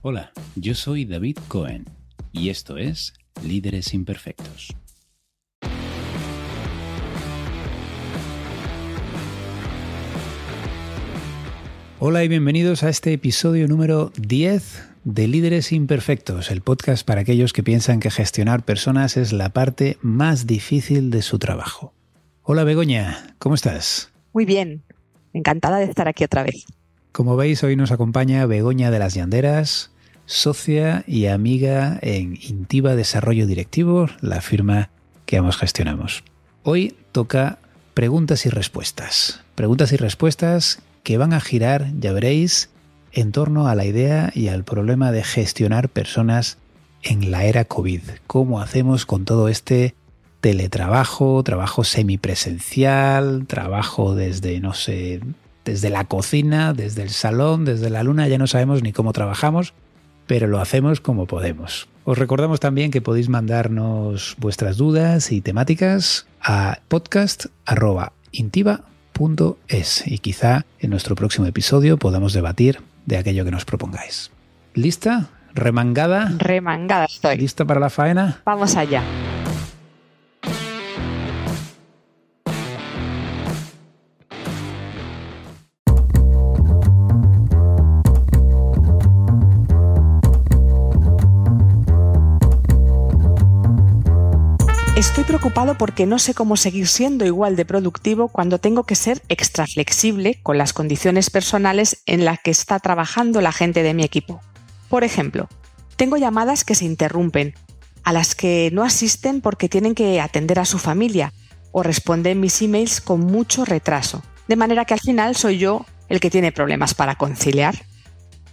Hola, yo soy David Cohen y esto es Líderes Imperfectos. Hola y bienvenidos a este episodio número 10 de Líderes Imperfectos, el podcast para aquellos que piensan que gestionar personas es la parte más difícil de su trabajo. Hola Begoña, ¿cómo estás? Muy bien, encantada de estar aquí otra vez. Como veis, hoy nos acompaña Begoña de las Llanderas, socia y amiga en Intiva Desarrollo Directivo, la firma que ambos gestionamos. Hoy toca preguntas y respuestas. Preguntas y respuestas que van a girar, ya veréis, en torno a la idea y al problema de gestionar personas en la era COVID. ¿Cómo hacemos con todo este teletrabajo, trabajo semipresencial, trabajo desde, no sé, desde la cocina, desde el salón, desde la luna, ya no sabemos ni cómo trabajamos, pero lo hacemos como podemos. Os recordamos también que podéis mandarnos vuestras dudas y temáticas a podcast.intiva.com es y quizá en nuestro próximo episodio podamos debatir de aquello que nos propongáis. ¿Lista? ¿Remangada? Remangada estoy. ¿Lista para la faena? Vamos allá. Estoy preocupado porque no sé cómo seguir siendo igual de productivo cuando tengo que ser extra flexible con las condiciones personales en las que está trabajando la gente de mi equipo. Por ejemplo, tengo llamadas que se interrumpen, a las que no asisten porque tienen que atender a su familia o responden mis emails con mucho retraso, de manera que al final soy yo el que tiene problemas para conciliar.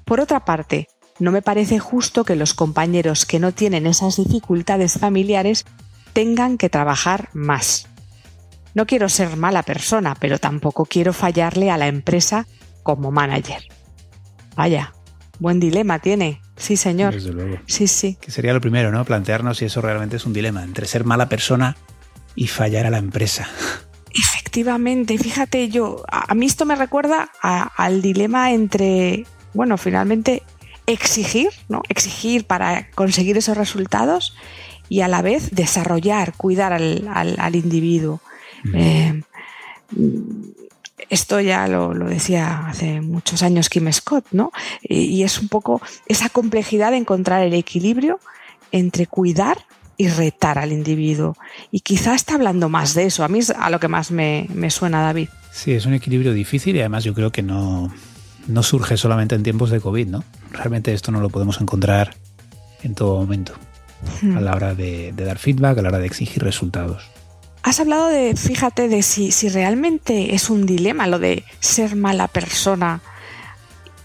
Por otra parte, no me parece justo que los compañeros que no tienen esas dificultades familiares tengan que trabajar más. No quiero ser mala persona, pero tampoco quiero fallarle a la empresa como manager. Vaya, buen dilema tiene. Sí, señor. Desde luego. Sí, sí. Que sería lo primero, ¿no? Plantearnos si eso realmente es un dilema entre ser mala persona y fallar a la empresa. Efectivamente, fíjate yo, a, mí esto me recuerda al dilema entre, bueno, finalmente exigir, ¿no? Exigir para conseguir esos resultados y a la vez desarrollar, cuidar al, individuo. Eh, esto ya lo, decía hace muchos años Kim Scott, ¿no? Y, es un poco esa complejidad de encontrar el equilibrio entre cuidar y retar al individuo. Y quizá está hablando más de eso. A mí es a lo que más me, me suena, David. Sí, es un equilibrio difícil y además yo creo que no, no surge solamente en tiempos de COVID, ¿no? Realmente esto no lo podemos encontrar en todo momento a la hora de, dar feedback, a la hora de exigir resultados. Has hablado de, fíjate, de si, si realmente es un dilema lo de ser mala persona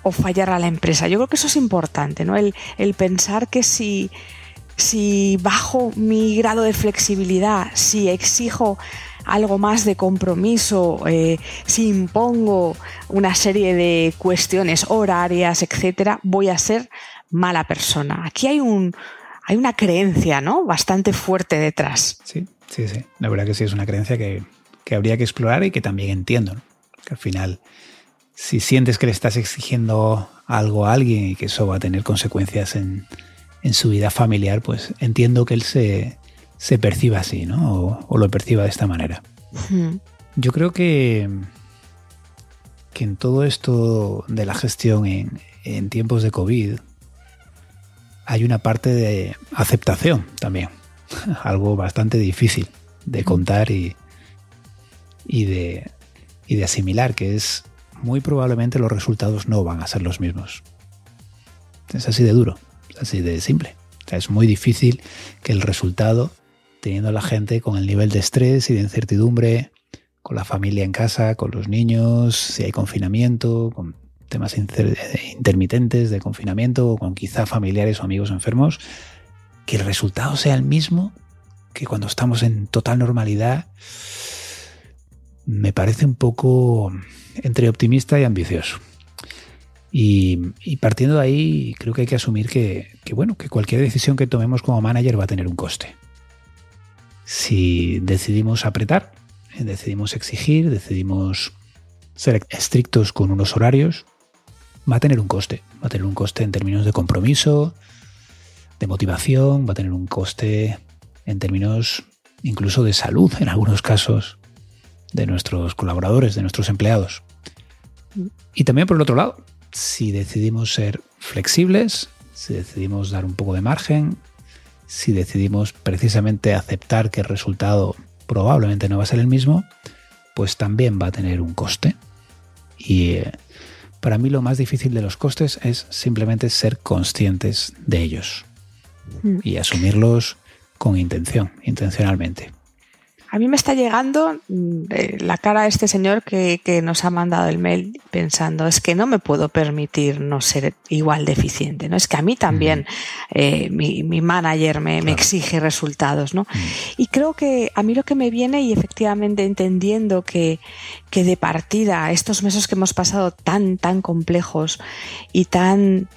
o fallar a la empresa. Yo creo que eso es importante, ¿no? El, pensar que si, si bajo mi grado de flexibilidad, si exijo algo más de compromiso, eh, si impongo una serie de cuestiones horarias, etcétera, voy a ser mala persona. Aquí hay un, hay una creencia, ¿no? Bastante fuerte detrás. Sí, sí, sí. La verdad que sí es una creencia que, habría que explorar y que también entiendo. Que al final, si sientes que le estás exigiendo algo a alguien y que eso va a tener consecuencias en, su vida familiar, pues entiendo que él se, perciba así, ¿no? O, lo perciba de esta manera. Yo creo que, que en todo esto de la gestión en, en tiempos de COVID, hay una parte de aceptación también, algo bastante difícil de contar y, y, de, y de asimilar, que es muy probablemente los resultados no van a ser los mismos. Es así de duro, es así de simple. es muy difícil que el resultado, teniendo a la gente con el nivel de estrés y de incertidumbre, con la familia en casa, con los niños, si hay confinamiento, con temas intermitentes de confinamiento o con quizá familiares o amigos enfermos, que el resultado sea el mismo que cuando estamos en total normalidad, me parece un poco entre optimista y ambicioso. Y, partiendo de ahí, creo que hay que asumir que, bueno, que cualquier decisión que tomemos como manager va a tener un coste. Si decidimos apretar, decidimos exigir, decidimos ser estrictos con unos horarios, va a tener un coste. Va a tener un coste en términos de compromiso, de motivación, va a tener un coste en términos incluso de salud en algunos casos de nuestros colaboradores, de nuestros empleados. Y también por el otro lado, si decidimos ser flexibles, si decidimos dar un poco de margen, si decidimos precisamente aceptar que el resultado probablemente no va a ser el mismo, pues también va a tener un coste. Y eh, para mí lo más difícil de los costes es simplemente ser conscientes de ellos mm. y asumirlos con intención, intencionalmente. A mí me está llegando mm, la cara de este señor que, nos ha mandado el mail pensando, es que no me puedo permitir no ser igual de eficiente, ¿no? Es que a mí también eh, mi, manager me, exige resultados, ¿no? Y creo que a mí lo que me viene, y efectivamente entendiendo que, que de partida estos meses que hemos pasado tan, tan complejos y tan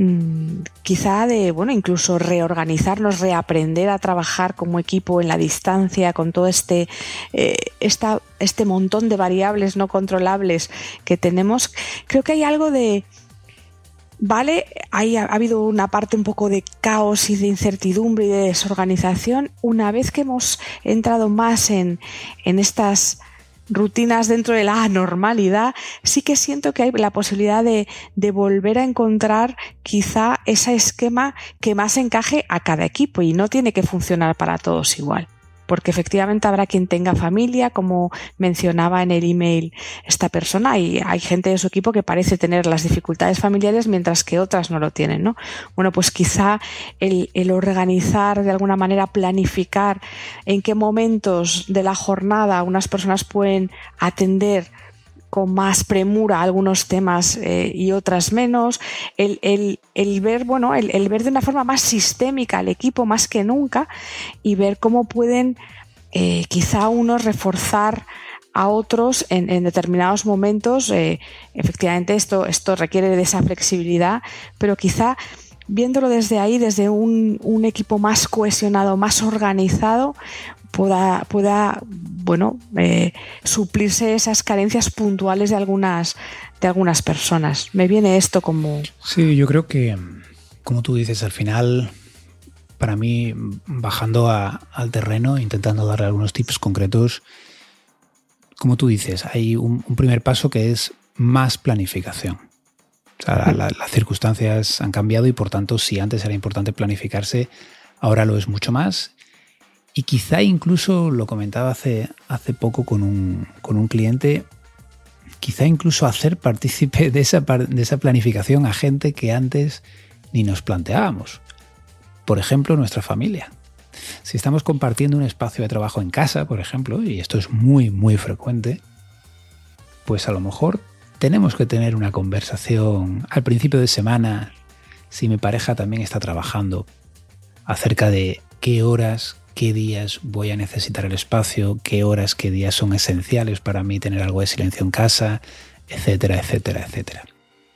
Mm, quizá de, bueno, incluso reorganizarnos, reaprender a trabajar como equipo en la distancia con todo este, eh, este montón de variables no controlables que tenemos, creo que hay algo de, Vale, hay, ha habido una parte un poco de caos y de incertidumbre y de desorganización. Una vez que hemos entrado más en, en estas rutinas dentro de la normalidad, sí que siento que hay la posibilidad de, de, volver a encontrar quizá ese esquema que más encaje a cada equipo y no tiene que funcionar para todos igual porque efectivamente habrá quien tenga familia, como mencionaba en el email esta persona, y hay gente de su equipo que parece tener las dificultades familiares mientras que otras no lo tienen, ¿no? Bueno, pues quizá el, organizar de alguna manera, planificar en qué momentos de la jornada unas personas pueden atender con más premura algunos temas eh, y otras menos, el, ver, bueno, el, ver de una forma más sistémica al equipo más que nunca y ver cómo pueden eh, quizá unos reforzar a otros en, determinados momentos. Eh, efectivamente, esto, esto requiere de esa flexibilidad, pero quizá viéndolo desde ahí, desde un, un equipo más cohesionado, más organizado, pueda, pueda bueno, eh, suplirse esas carencias puntuales de algunas, de algunas personas. Me viene esto como... Sí, yo creo que, como tú dices, al final, para mí, bajando al terreno, intentando darle algunos tips concretos, como tú dices, hay un, primer paso que es más planificación. las circunstancias han cambiado y por tanto, si antes era importante planificarse, ahora lo es mucho más y quizá incluso, lo comentaba hace, hace poco con un, con un cliente, quizá incluso hacer partícipe de esa, de esa planificación a gente que antes ni nos planteábamos. Por ejemplo, nuestra familia. Si estamos compartiendo un espacio de trabajo en casa, por ejemplo, y esto es muy, muy frecuente, pues a lo mejor tenemos que tener una conversación al principio de semana, si mi pareja también está trabajando, acerca de qué horas, qué días voy a necesitar el espacio, qué horas, qué días son esenciales para mí tener algo de silencio en casa, etcétera, etcétera, etcétera.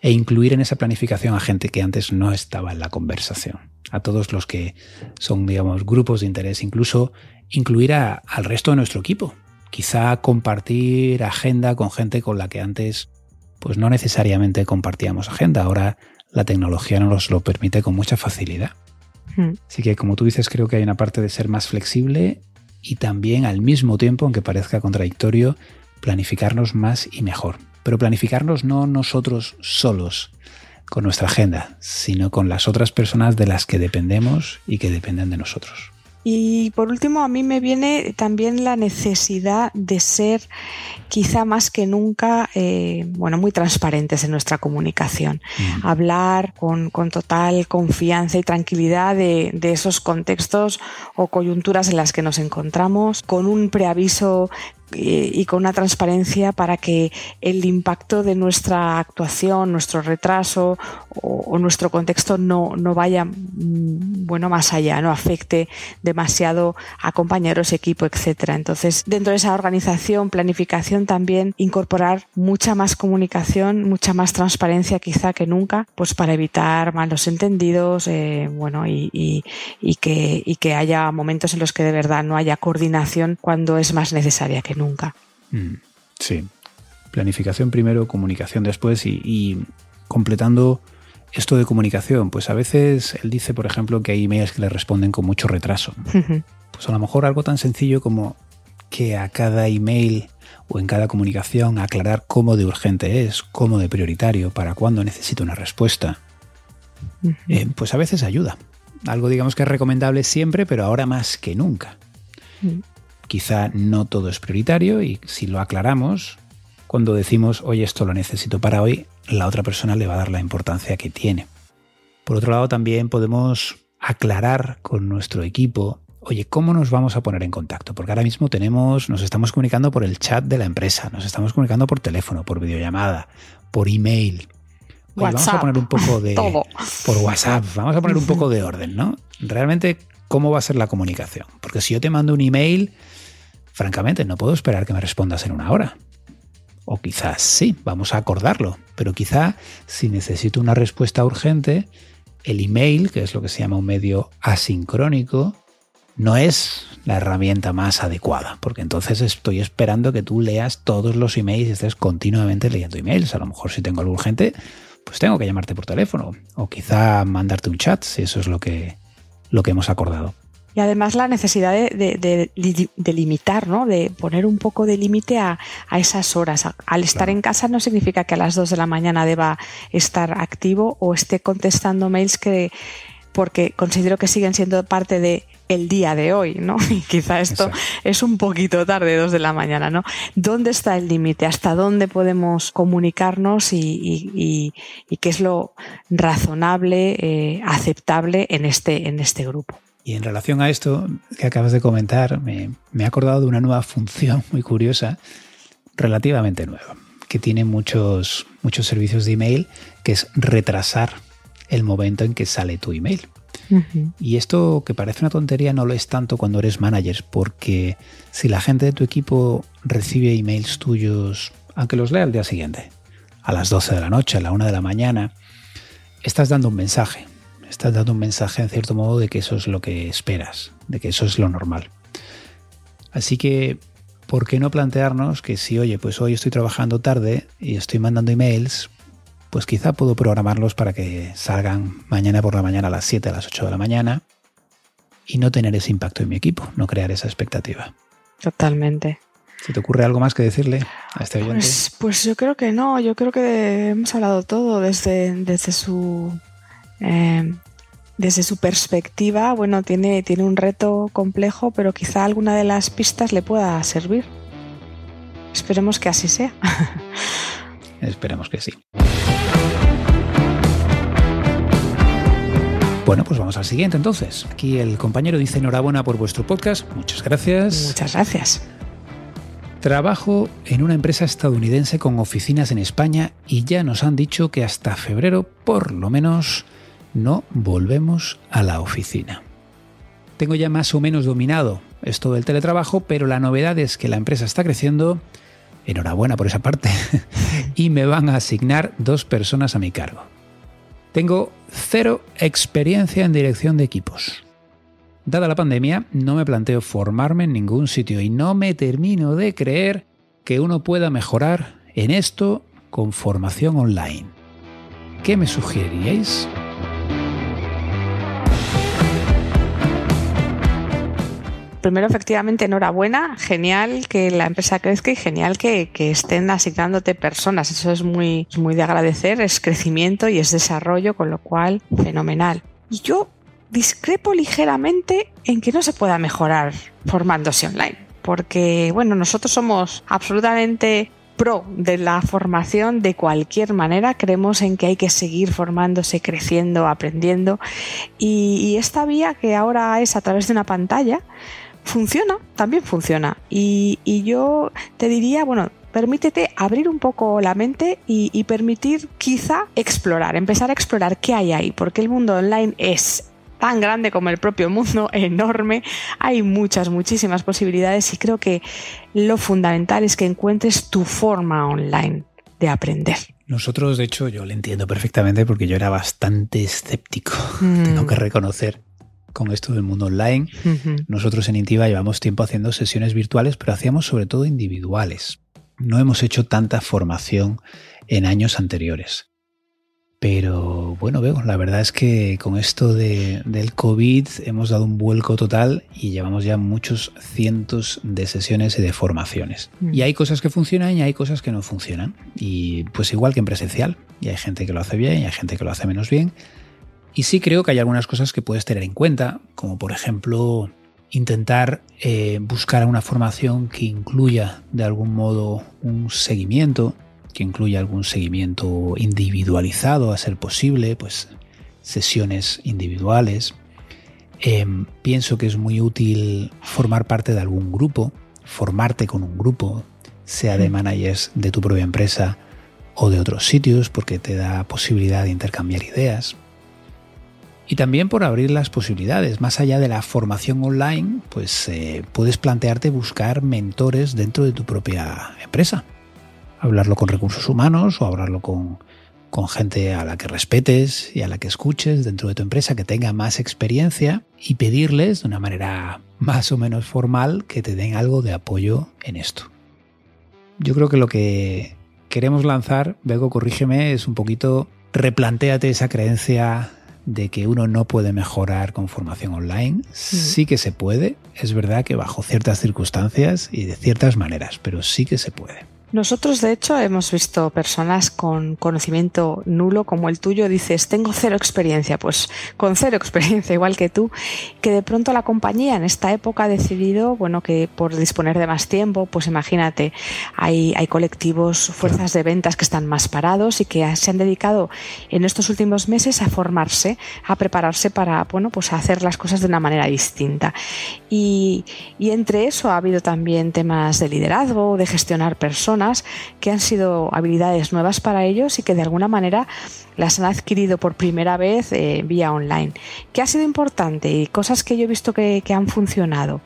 E incluir en esa planificación a gente que antes no estaba en la conversación. A todos los que son, digamos, grupos de interés, incluso incluir al resto de nuestro equipo. Quizá compartir agenda con gente con la que antes pues no necesariamente compartíamos agenda. Ahora la tecnología nos lo permite con mucha facilidad. Así que como tú dices, creo que hay una parte de ser más flexible y también al mismo tiempo, aunque parezca contradictorio, planificarnos más y mejor. Pero planificarnos no nosotros solos con nuestra agenda, sino con las otras personas de las que dependemos y que dependen de nosotros. Y por último, a mí me viene también la necesidad de ser quizá más que nunca, eh, bueno, muy transparentes en nuestra comunicación. Mm. Hablar con, total confianza y tranquilidad de, de, esos contextos o coyunturas en las que nos encontramos, con un preaviso y con una transparencia para que el impacto de nuestra actuación, nuestro retraso o, nuestro contexto no, no, vaya mm, bueno más allá, no afecte demasiado a compañeros, equipo, etcétera. Entonces, dentro de esa organización, planificación también incorporar mucha más comunicación, mucha más transparencia quizá que nunca, pues para evitar malos entendidos, eh, bueno, y, y, que, y que haya momentos en los que de verdad no haya coordinación cuando es más necesaria que nunca nunca. Mm, sí. Planificación primero, comunicación después y, completando esto de comunicación, pues a veces él dice, por ejemplo, que hay emails que le responden con mucho retraso. Pues a lo mejor algo tan sencillo como que a cada email o en cada comunicación aclarar cómo de urgente es, cómo de prioritario, para cuándo necesito una respuesta, eh, pues a veces ayuda. Algo digamos que es recomendable siempre, pero ahora más que nunca. Mm. Quizá no todo es prioritario y si lo aclaramos, cuando decimos, oye, esto lo necesito para hoy, la otra persona le va a dar la importancia que tiene. Por otro lado, también podemos aclarar con nuestro equipo, oye, ¿cómo nos vamos a poner en contacto? Porque ahora mismo tenemos, nos estamos comunicando por el chat de la empresa, nos estamos comunicando por teléfono, por videollamada, por email. vamos a poner un poco de por WhatsApp, vamos a poner un poco de orden, ¿no? Realmente, ¿cómo va a ser la comunicación? Porque si yo te mando un email, francamente, no puedo esperar que me respondas en una hora. O quizás sí, vamos a acordarlo, pero quizá si necesito una respuesta urgente, el email, que es lo que se llama un medio asincrónico, no es la herramienta más adecuada, porque entonces estoy esperando que tú leas todos los emails y estés continuamente leyendo emails. A lo mejor si tengo algo urgente, pues tengo que llamarte por teléfono o quizá mandarte un chat, si eso es lo que, lo que hemos acordado. Y además la necesidad de, limitar, ¿no? de poner un poco de límite a, esas horas. Al estar en casa no significa que a las 2 de la mañana deba estar activo o esté contestando mails que porque considero que siguen siendo parte de el día de hoy, ¿no? Y quizá esto es un poquito tarde, 2 de la mañana, ¿no? ¿Dónde está el límite? ¿Hasta dónde podemos comunicarnos y, qué es lo razonable, eh, aceptable en este, en este grupo? Y en relación a esto que acabas de comentar, me, he acordado de una nueva función muy curiosa, relativamente nueva, que tiene muchos, muchos servicios de email, que es retrasar el momento en que sale tu email. Y esto que parece una tontería no lo es tanto cuando eres manager, porque si la gente de tu equipo recibe emails tuyos, aunque los lea al día siguiente, a las 12 de la noche, a la 1 de la mañana, estás dando un mensaje estás dando un mensaje en cierto modo de que eso es lo que esperas, de que eso es lo normal. Así que, ¿por qué no plantearnos que si, oye, pues hoy estoy trabajando tarde y estoy mandando emails, pues quizá puedo programarlos para que salgan mañana por la mañana a las 7, a las 8 de la mañana y no tener ese impacto en mi equipo, no crear esa expectativa. Totalmente. ¿Se te ocurre algo más que decirle a este oyente? Pues, pues yo creo que no, yo creo que hemos hablado todo desde, desde su eh, desde su perspectiva, bueno, tiene, tiene un reto complejo, pero quizá alguna de las pistas le pueda servir. Esperemos que así sea. Esperemos que sí. Bueno, pues vamos al siguiente entonces. Aquí el compañero dice enhorabuena por vuestro podcast. Muchas gracias. Muchas gracias. Trabajo en una empresa estadounidense con oficinas en España y ya nos han dicho que hasta febrero, por lo menos, no volvemos a la oficina. Tengo ya más o menos dominado esto del teletrabajo, pero la novedad es que la empresa está creciendo, enhorabuena por esa parte, y me van a asignar dos personas a mi cargo. Tengo cero experiencia en dirección de equipos. Dada la pandemia, no me planteo formarme en ningún sitio y no me termino de creer que uno pueda mejorar en esto con formación online. ¿Qué me sugeriríais? Primero, efectivamente, enhorabuena, genial que la empresa crezca y genial que, estén asignándote personas. Eso es muy, muy de agradecer, es crecimiento y es desarrollo, con lo cual, fenomenal. Y yo discrepo ligeramente en que no se pueda mejorar formándose online, porque, bueno, nosotros somos absolutamente pro de la formación de cualquier manera. Creemos en que hay que seguir formándose, creciendo, aprendiendo. y, esta vía que ahora es a través de una pantalla, funciona, también funciona. Y, yo te diría, bueno, permítete abrir un poco la mente y, permitir quizá explorar, empezar a explorar qué hay ahí, porque el mundo online es tan grande como el propio mundo, enorme, hay muchas, muchísimas posibilidades y creo que lo fundamental es que encuentres tu forma online de aprender. Nosotros, de hecho, yo lo entiendo perfectamente porque yo era bastante escéptico, mm. tengo que reconocer con esto del mundo online. Nosotros en Intiva llevamos tiempo haciendo sesiones virtuales, pero hacíamos sobre todo individuales. No hemos hecho tanta formación en años anteriores. Pero bueno, veo, la verdad es que con esto de, del COVID hemos dado un vuelco total y llevamos ya muchos cientos de sesiones y de formaciones. Mm. Y hay cosas que funcionan y hay cosas que no funcionan. Y pues igual que en presencial. Y hay gente que lo hace bien y hay gente que lo hace menos bien. Y sí creo que hay algunas cosas que puedes tener en cuenta, como por ejemplo intentar eh, buscar una formación que incluya de algún modo un seguimiento que incluya algún seguimiento individualizado a ser posible, pues sesiones individuales. Em, pienso que es muy útil formar parte de algún grupo, formarte con un grupo, sea de managers de tu propia empresa o de otros sitios, porque te da posibilidad de intercambiar ideas. Y también por abrir las posibilidades. Más allá de la formación online, pues eh, puedes plantearte buscar mentores dentro de tu propia empresa hablarlo con recursos humanos o hablarlo con, gente a la que respetes y a la que escuches dentro de tu empresa que tenga más experiencia y pedirles de una manera más o menos formal que te den algo de apoyo en esto. Yo creo que lo que queremos lanzar, Bego, corrígeme, es un poquito replantéate esa creencia de que uno no puede mejorar con formación online. Sí que se puede, es verdad que bajo ciertas circunstancias y de ciertas maneras, pero sí que se puede. Nosotros, de hecho, hemos visto personas con conocimiento nulo como el tuyo. Dices, tengo cero experiencia. Pues con cero experiencia, igual que tú, que de pronto la compañía en esta época ha decidido, bueno, que por disponer de más tiempo, pues imagínate, hay, hay colectivos, fuerzas de ventas que están más parados y que se han dedicado en estos últimos meses a formarse, a prepararse para, bueno, pues a hacer las cosas de una manera distinta. Y, y entre eso ha habido también temas de liderazgo, de gestionar personas que han sido habilidades nuevas para ellos y que de alguna manera las han adquirido por primera vez eh, vía online. ¿Qué ha sido importante y cosas que yo he visto que, que han funcionado?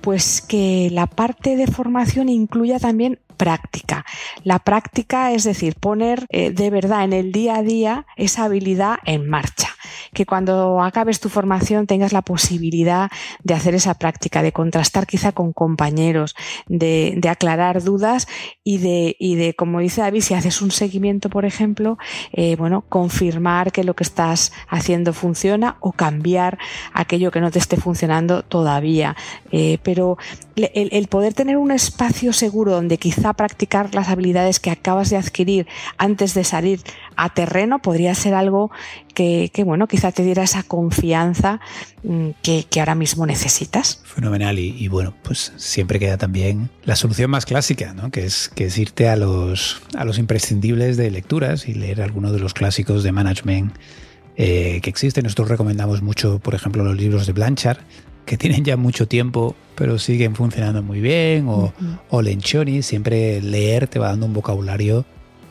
Pues que la parte de formación incluya también práctica. La práctica es decir, poner eh, de verdad en el día a día esa habilidad en marcha. Que cuando acabes tu formación tengas la posibilidad de hacer esa práctica, de contrastar quizá con compañeros, de, aclarar dudas y de, y de, como dice David, si haces un seguimiento, por ejemplo, eh, bueno, confirmar que lo que estás haciendo funciona o cambiar aquello que no te esté funcionando todavía. Eh, pero el, poder tener un espacio seguro donde quizá practicar las habilidades que acabas de adquirir antes de salir a terreno podría ser algo que, bueno, quizá te diera esa confianza mm, que, ahora mismo necesitas. Fenomenal y, bueno, pues siempre queda también la solución más clásica, ¿no? que, es, irte a los, a los imprescindibles de lecturas y leer algunos de los clásicos de management eh, que existen. Nosotros recomendamos mucho, por ejemplo, los libros de Blanchard, que tienen ya mucho tiempo, pero siguen funcionando muy bien, o, Lenchoni, siempre leer te va dando un vocabulario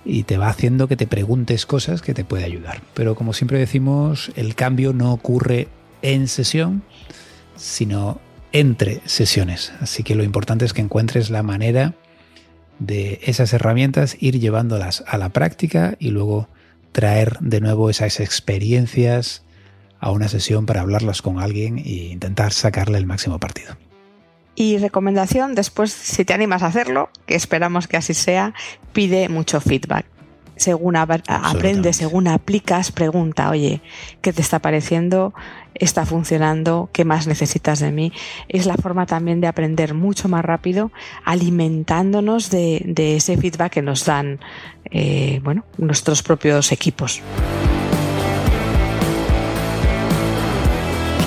y te va haciendo que te preguntes cosas que te puede ayudar. Pero como siempre decimos, el cambio no ocurre en sesión, sino entre sesiones. Así que lo importante es que encuentres la manera de esas herramientas, ir llevándolas a la práctica y luego traer de nuevo esas experiencias a una sesión para hablarlas con alguien e intentar sacarle el máximo partido. Y recomendación, después, si te animas a hacerlo, que esperamos que así sea, pide mucho feedback. Según aprendes, según aplicas, pregunta, oye, ¿qué te está pareciendo? ¿Está funcionando? ¿Qué más necesitas de mí? Es la forma también de aprender mucho más rápido, alimentándonos de, ese feedback que nos dan eh, bueno, nuestros propios equipos.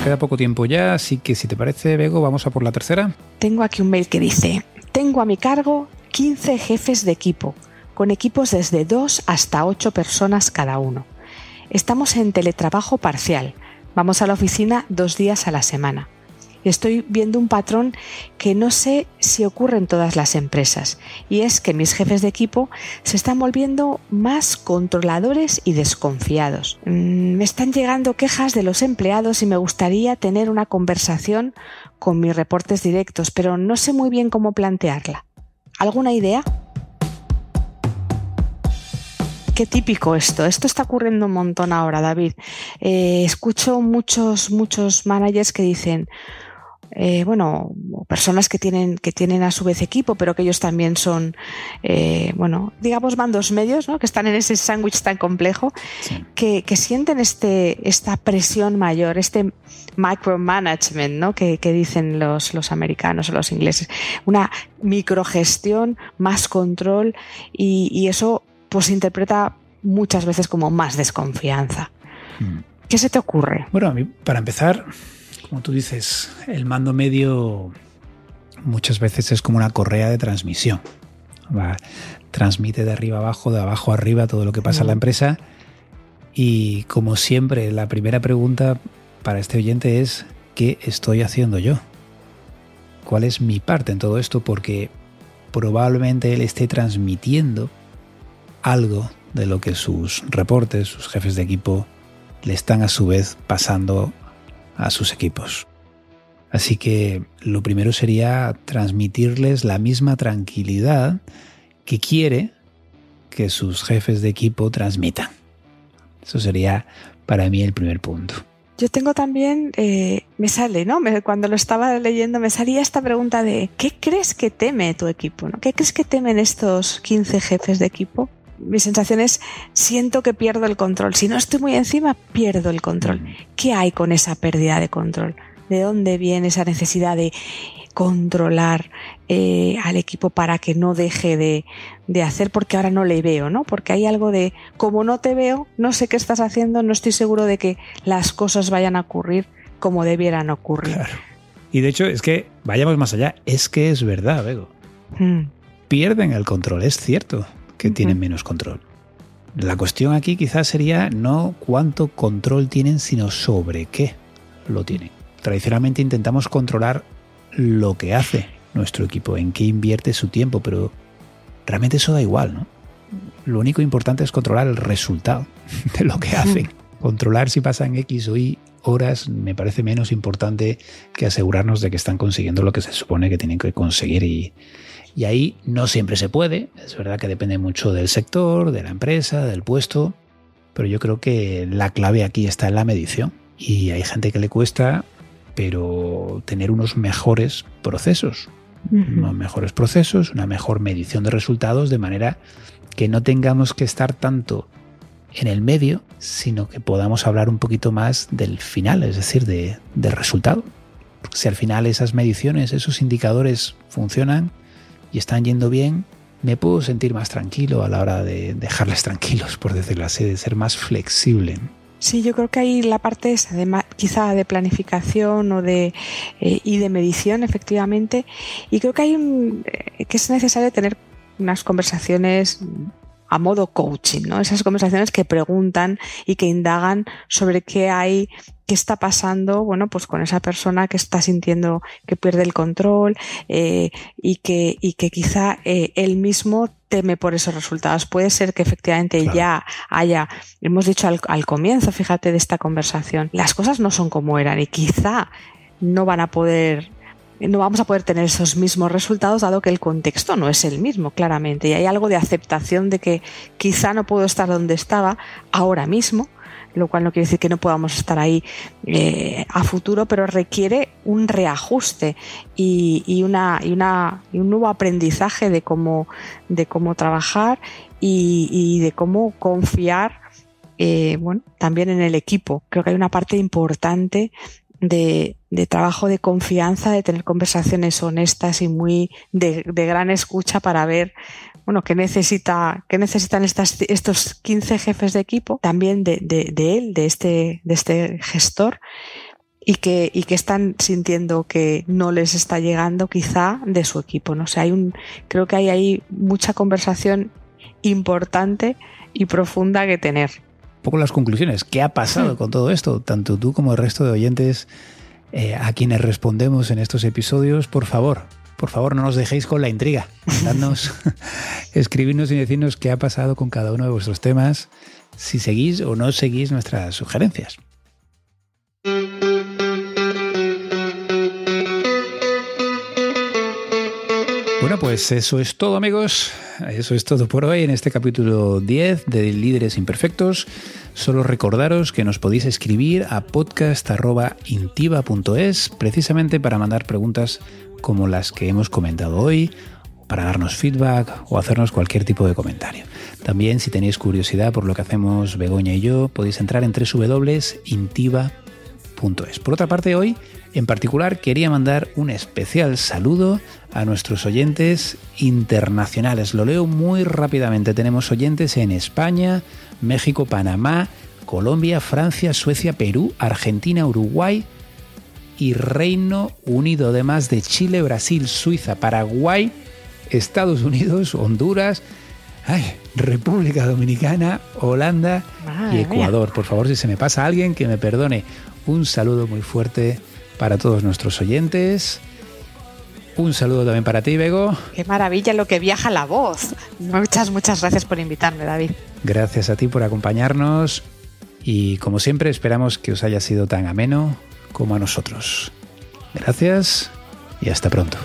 Queda poco tiempo ya, así que si te parece, Bego, vamos a por la tercera. Tengo aquí un mail que dice, tengo a mi cargo 15 jefes de equipo, con equipos desde 2 hasta 8 personas cada uno. Estamos en teletrabajo parcial, vamos a la oficina dos días a la semana estoy viendo un patrón que no sé si ocurre en todas las empresas, y es que mis jefes de equipo se están volviendo más controladores y desconfiados. Mm, me están llegando quejas de los empleados y me gustaría tener una conversación con mis reportes directos, pero no sé muy bien cómo plantearla. ¿Alguna idea? qué típico esto. Esto está ocurriendo un montón ahora, David. Eh, escucho muchos, muchos managers que dicen, eh, bueno, personas que tienen, que tienen a su vez equipo, pero que ellos también son, eh, bueno, digamos mandos medios, ¿no? que están en ese sándwich tan complejo, que, que, sienten este, esta presión mayor, este micromanagement, ¿no? que, que dicen los, los americanos o los ingleses, una microgestión, más control, y, y eso pues se interpreta muchas veces como más desconfianza. Hmm. ¿Qué se te ocurre? Bueno, a mí, para empezar, como tú dices, el mando medio muchas veces es como una correa de transmisión. transmite de arriba abajo, de abajo arriba todo lo que pasa en la empresa. Y como siempre, la primera pregunta para este oyente es, ¿qué estoy haciendo yo? ¿Cuál es mi parte en todo esto? Porque probablemente él esté transmitiendo algo de lo que sus reportes, sus jefes de equipo, le están a su vez pasando a sus equipos. Así que lo primero sería transmitirles la misma tranquilidad que quiere que sus jefes de equipo transmitan. Eso sería para mí el primer punto. Yo tengo también, eh, me sale, ¿no? cuando lo estaba leyendo me salía esta pregunta de, ¿qué crees que teme tu equipo? ¿no? ¿Qué crees que temen estos 15 jefes de equipo? Mi sensación es, siento que pierdo el control. Si no estoy muy encima, pierdo el control. Mm. ¿Qué hay con esa pérdida de control? ¿De dónde viene esa necesidad de controlar eh, al equipo para que no deje de, de, hacer porque ahora no le veo, ¿no? Porque hay algo de, como no te veo, no sé qué estás haciendo, no estoy seguro de que las cosas vayan a ocurrir como debieran ocurrir. Y de hecho, es que, vayamos más allá, es que es verdad, Bego. Mm. Pierden el control, es cierto que tienen menos control. La cuestión aquí quizás sería no cuánto control tienen, sino sobre qué lo tienen. Tradicionalmente intentamos controlar lo que hace nuestro equipo, en qué invierte su tiempo, pero realmente eso da igual, ¿no? Lo único importante es controlar el resultado de lo que hacen. Controlar si pasan X o Y horas me parece menos importante que asegurarnos de que están consiguiendo lo que se supone que tienen que conseguir y, y ahí no siempre se puede, es verdad que depende mucho del sector, de la empresa, del puesto, pero yo creo que la clave aquí está en la medición. Y hay gente que le cuesta, pero tener unos mejores procesos, unos mejores procesos, una mejor medición de resultados, de manera que no tengamos que estar tanto en el medio, sino que podamos hablar un poquito más del final, es decir, de, del resultado. Porque si al final esas mediciones, esos indicadores funcionan, y están yendo bien, me puedo sentir más tranquilo a la hora de dejarles tranquilos, por decirlo así, de ser más flexible. Sí, yo creo que hay la parte esa de, quizá de planificación o de, eh, y de medición, efectivamente, y creo que hay un, eh, que es necesario tener unas conversaciones a modo coaching, ¿no? Esas conversaciones que preguntan y que indagan sobre qué hay, qué está pasando, bueno, pues con esa persona que está sintiendo que pierde el control eh, y que y que quizá eh, él mismo teme por esos resultados. Puede ser que efectivamente ya haya, hemos dicho al, al comienzo, fíjate de esta conversación, las cosas no son como eran y quizá no van a poder no vamos a poder tener esos mismos resultados dado que el contexto no es el mismo, claramente. Y hay algo de aceptación de que quizá no puedo estar donde estaba ahora mismo, lo cual no quiere decir que no podamos estar ahí eh, a futuro, pero requiere un reajuste y, una, y, una, un nuevo aprendizaje de cómo, de cómo trabajar y, de cómo confiar eh, bueno, también en el equipo. Creo que hay una parte importante de, de, trabajo de confianza, de tener conversaciones honestas y muy de, de gran escucha para ver bueno, qué necesita, qué necesitan estas, estos 15 jefes de equipo, también de, de, él, de este, de este gestor, y que, y que están sintiendo que no les está llegando quizá de su equipo. ¿no? Hay un, creo que hay ahí mucha conversación importante y profunda que tener poco las conclusiones. ¿Qué ha pasado con todo esto? Tanto tú como el resto de oyentes eh, a quienes respondemos en estos episodios, por favor, por favor no nos dejéis con la intriga. Dadnos, escribirnos y decirnos qué ha pasado con cada uno de vuestros temas, si seguís o no seguís nuestras sugerencias. Bueno, pues eso es todo amigos. Eso es todo por hoy en este capítulo 10 de Líderes Imperfectos. Solo recordaros que nos podéis escribir a podcast.intiva.es precisamente para mandar preguntas como las que hemos comentado hoy, para darnos feedback o hacernos cualquier tipo de comentario. También si tenéis curiosidad por lo que hacemos Begoña y yo, podéis entrar en www.intiva.es. Por otra parte, hoy en particular quería mandar un especial saludo a nuestros oyentes internacionales. Lo leo muy rápidamente. Tenemos oyentes en España, México, Panamá, Colombia, Francia, Suecia, Perú, Argentina, Uruguay y Reino Unido, además de Chile, Brasil, Suiza, Paraguay, Estados Unidos, Honduras, República Dominicana, Holanda y Ecuador. Por favor, si se me pasa alguien, que me perdone. Un saludo muy fuerte para todos nuestros oyentes. Un saludo también para ti, Bego. Qué maravilla lo que viaja la voz. Muchas, muchas gracias por invitarme, David. Gracias a ti por acompañarnos y como siempre esperamos que os haya sido tan ameno como a nosotros. Gracias y hasta pronto.